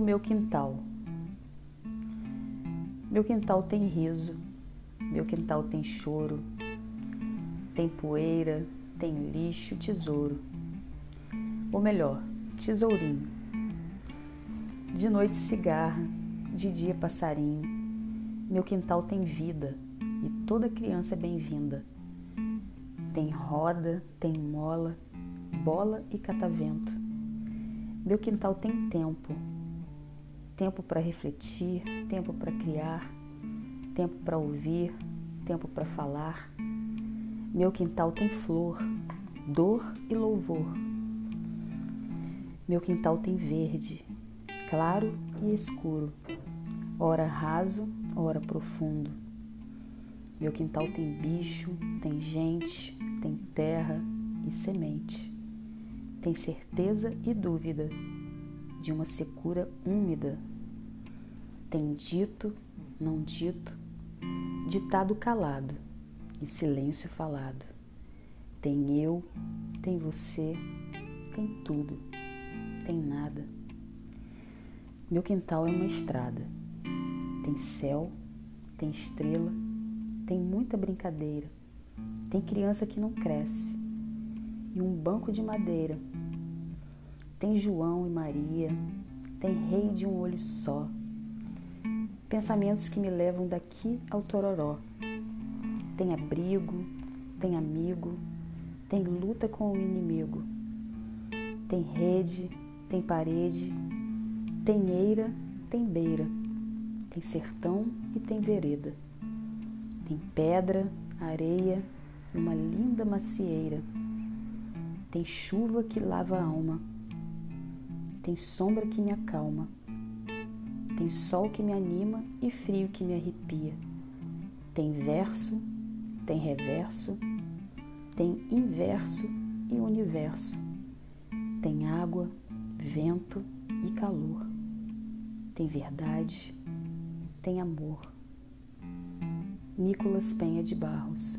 meu quintal. Meu quintal tem riso, meu quintal tem choro, tem poeira, tem lixo, tesouro. Ou melhor, tesourinho. De noite cigarra, de dia passarinho. Meu quintal tem vida e toda criança é bem-vinda. Tem roda, tem mola, bola e catavento. Meu quintal tem tempo, tempo para refletir, tempo para criar, tempo para ouvir, tempo para falar. Meu quintal tem flor, dor e louvor. Meu quintal tem verde, claro e escuro, ora raso, ora profundo. Meu quintal tem bicho, tem gente, tem terra e semente. Tem certeza e dúvida de uma secura úmida. Tem dito, não dito, ditado calado e silêncio falado. Tem eu, tem você, tem tudo, tem nada. Meu quintal é uma estrada. Tem céu, tem estrela, tem muita brincadeira. Tem criança que não cresce e um banco de madeira tem João e Maria, tem rei de um olho só. Pensamentos que me levam daqui ao Tororó. Tem abrigo, tem amigo, tem luta com o inimigo. Tem rede, tem parede, tem eira, tem beira, tem sertão e tem vereda. Tem pedra, areia uma linda macieira. Tem chuva que lava a alma tem sombra que me acalma, tem sol que me anima e frio que me arrepia. Tem verso, tem reverso, tem inverso e universo. Tem água, vento e calor. Tem verdade, tem amor. Nicolas Penha de Barros